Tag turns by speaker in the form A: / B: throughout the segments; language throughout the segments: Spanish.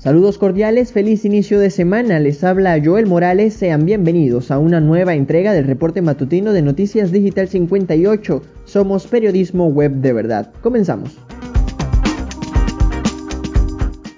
A: Saludos cordiales, feliz inicio de semana. Les habla Joel Morales. Sean bienvenidos a una nueva entrega del reporte matutino de Noticias Digital 58. Somos periodismo web de verdad. Comenzamos.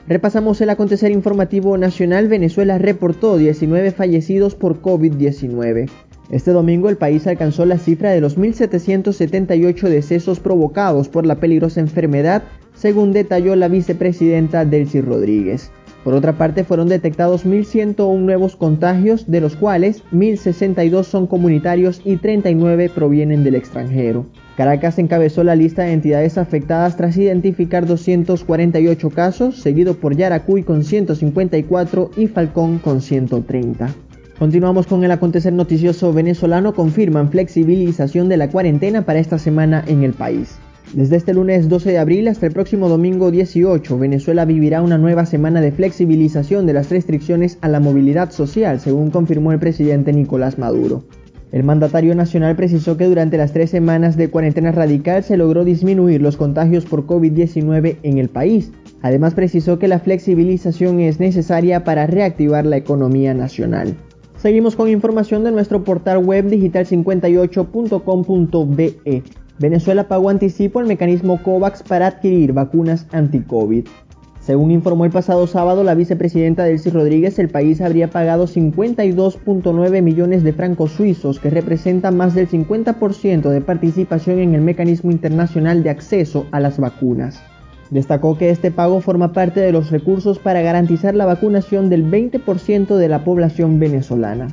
A: Repasamos el acontecer informativo nacional. Venezuela reportó 19 fallecidos por COVID-19. Este domingo el país alcanzó la cifra de los 1.778 decesos provocados por la peligrosa enfermedad según detalló la vicepresidenta Delcy Rodríguez. Por otra parte, fueron detectados 1.101 nuevos contagios, de los cuales 1.062 son comunitarios y 39 provienen del extranjero. Caracas encabezó la lista de entidades afectadas tras identificar 248 casos, seguido por Yaracuy con 154 y Falcón con 130. Continuamos con el acontecer noticioso venezolano. Confirman flexibilización de la cuarentena para esta semana en el país. Desde este lunes 12 de abril hasta el próximo domingo 18, Venezuela vivirá una nueva semana de flexibilización de las restricciones a la movilidad social, según confirmó el presidente Nicolás Maduro. El mandatario nacional precisó que durante las tres semanas de cuarentena radical se logró disminuir los contagios por COVID-19 en el país. Además precisó que la flexibilización es necesaria para reactivar la economía nacional. Seguimos con información de nuestro portal web digital58.com.be. Venezuela pagó anticipo el mecanismo COVAX para adquirir vacunas anti-COVID. Según informó el pasado sábado la vicepresidenta Delcy Rodríguez, el país habría pagado 52.9 millones de francos suizos, que representa más del 50% de participación en el mecanismo internacional de acceso a las vacunas. Destacó que este pago forma parte de los recursos para garantizar la vacunación del 20% de la población venezolana.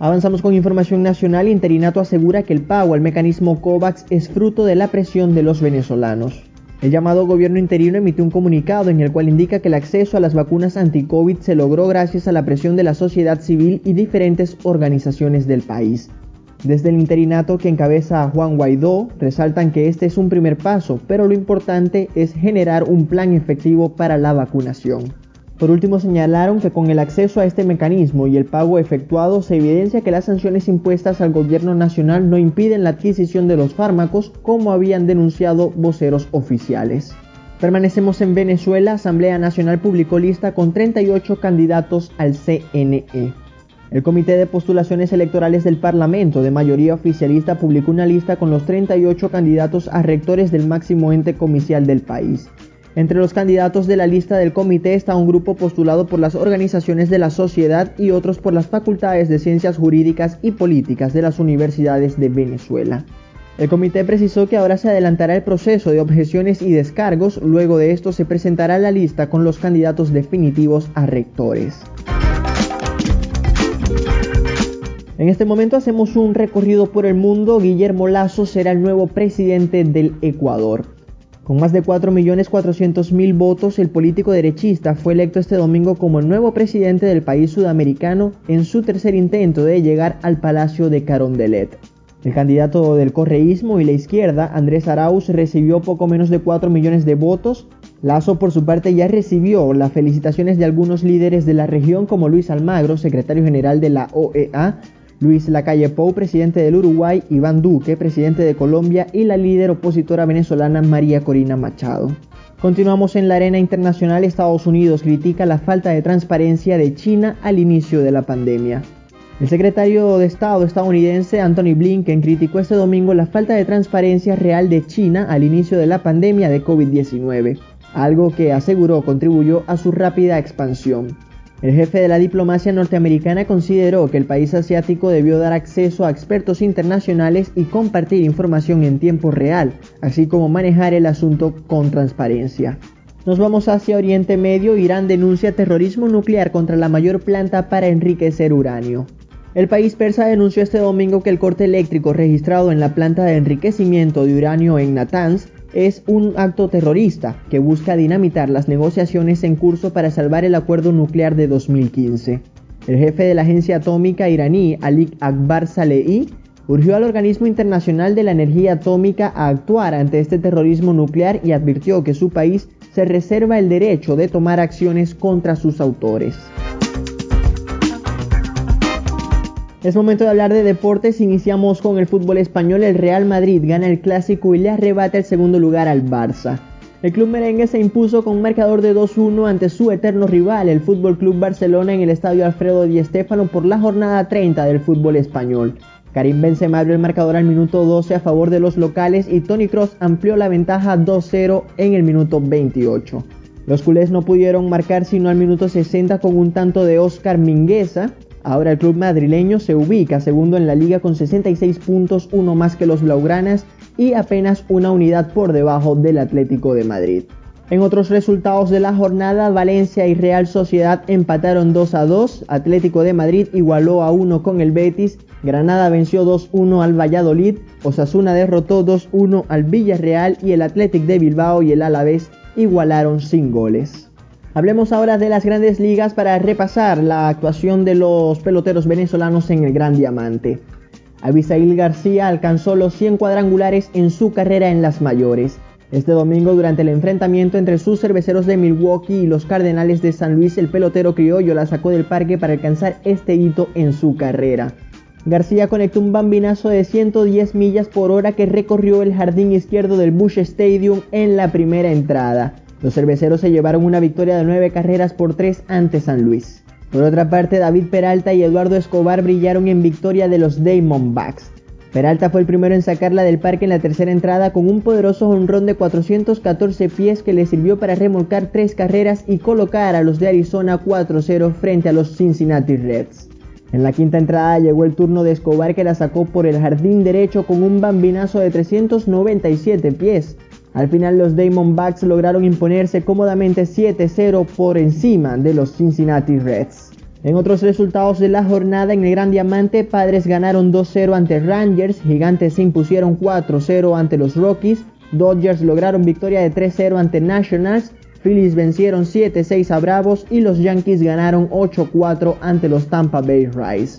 A: Avanzamos con información nacional. Interinato asegura que el pago al mecanismo COVAX es fruto de la presión de los venezolanos. El llamado gobierno interino emitió un comunicado en el cual indica que el acceso a las vacunas anti-COVID se logró gracias a la presión de la sociedad civil y diferentes organizaciones del país. Desde el interinato que encabeza a Juan Guaidó, resaltan que este es un primer paso, pero lo importante es generar un plan efectivo para la vacunación. Por último, señalaron que con el acceso a este mecanismo y el pago efectuado se evidencia que las sanciones impuestas al gobierno nacional no impiden la adquisición de los fármacos como habían denunciado voceros oficiales. Permanecemos en Venezuela, Asamblea Nacional publicó lista con 38 candidatos al CNE. El Comité de Postulaciones Electorales del Parlamento, de mayoría oficialista, publicó una lista con los 38 candidatos a rectores del máximo ente comicial del país. Entre los candidatos de la lista del comité está un grupo postulado por las organizaciones de la sociedad y otros por las facultades de ciencias jurídicas y políticas de las universidades de Venezuela. El comité precisó que ahora se adelantará el proceso de objeciones y descargos, luego de esto se presentará la lista con los candidatos definitivos a rectores. En este momento hacemos un recorrido por el mundo. Guillermo Lazo será el nuevo presidente del Ecuador. Con más de 4.400.000 votos, el político derechista fue electo este domingo como el nuevo presidente del país sudamericano en su tercer intento de llegar al Palacio de Carondelet. El candidato del correísmo y la izquierda, Andrés Arauz, recibió poco menos de 4 millones de votos. Lazo, por su parte, ya recibió las felicitaciones de algunos líderes de la región como Luis Almagro, secretario general de la OEA, Luis Lacalle Pou, presidente del Uruguay, Iván Duque, presidente de Colombia, y la líder opositora venezolana María Corina Machado. Continuamos en la arena internacional. Estados Unidos critica la falta de transparencia de China al inicio de la pandemia. El secretario de Estado estadounidense Anthony Blinken criticó este domingo la falta de transparencia real de China al inicio de la pandemia de COVID-19, algo que aseguró contribuyó a su rápida expansión. El jefe de la diplomacia norteamericana consideró que el país asiático debió dar acceso a expertos internacionales y compartir información en tiempo real, así como manejar el asunto con transparencia. Nos vamos hacia Oriente Medio. Irán denuncia terrorismo nuclear contra la mayor planta para enriquecer uranio. El país persa denunció este domingo que el corte eléctrico registrado en la planta de enriquecimiento de uranio en Natanz es un acto terrorista que busca dinamitar las negociaciones en curso para salvar el acuerdo nuclear de 2015. El jefe de la agencia atómica iraní, Ali Akbar Salehi, urgió al Organismo Internacional de la Energía Atómica a actuar ante este terrorismo nuclear y advirtió que su país se reserva el derecho de tomar acciones contra sus autores. Es momento de hablar de deportes. Iniciamos con el fútbol español. El Real Madrid gana el clásico y le arrebata el segundo lugar al Barça. El club merengue se impuso con un marcador de 2-1 ante su eterno rival, el Fútbol Club Barcelona, en el estadio Alfredo Di Stéfano por la jornada 30 del fútbol español. Karim Benzema abrió el marcador al minuto 12 a favor de los locales y Tony Cross amplió la ventaja 2-0 en el minuto 28. Los culés no pudieron marcar sino al minuto 60 con un tanto de Oscar Mingueza. Ahora el club madrileño se ubica segundo en la liga con 66 puntos, uno más que los Blaugranas y apenas una unidad por debajo del Atlético de Madrid. En otros resultados de la jornada, Valencia y Real Sociedad empataron 2 a 2, Atlético de Madrid igualó a 1 con el Betis, Granada venció 2-1 al Valladolid, Osasuna derrotó 2-1 al Villarreal y el Athletic de Bilbao y el Alavés igualaron sin goles. Hablemos ahora de las grandes ligas para repasar la actuación de los peloteros venezolanos en el Gran Diamante. Abisail García alcanzó los 100 cuadrangulares en su carrera en las mayores. Este domingo, durante el enfrentamiento entre sus cerveceros de Milwaukee y los Cardenales de San Luis, el pelotero criollo la sacó del parque para alcanzar este hito en su carrera. García conectó un bambinazo de 110 millas por hora que recorrió el jardín izquierdo del Bush Stadium en la primera entrada. Los cerveceros se llevaron una victoria de 9 carreras por 3 ante San Luis. Por otra parte, David Peralta y Eduardo Escobar brillaron en victoria de los Diamondbacks. Peralta fue el primero en sacarla del parque en la tercera entrada con un poderoso honrón de 414 pies que le sirvió para remolcar tres carreras y colocar a los de Arizona 4-0 frente a los Cincinnati Reds. En la quinta entrada llegó el turno de Escobar que la sacó por el jardín derecho con un bambinazo de 397 pies. Al final los Diamondbacks lograron imponerse cómodamente 7-0 por encima de los Cincinnati Reds. En otros resultados de la jornada en el Gran Diamante, Padres ganaron 2-0 ante Rangers, Gigantes se impusieron 4-0 ante los Rockies, Dodgers lograron victoria de 3-0 ante Nationals, Phillies vencieron 7-6 a Bravos y los Yankees ganaron 8-4 ante los Tampa Bay Rays.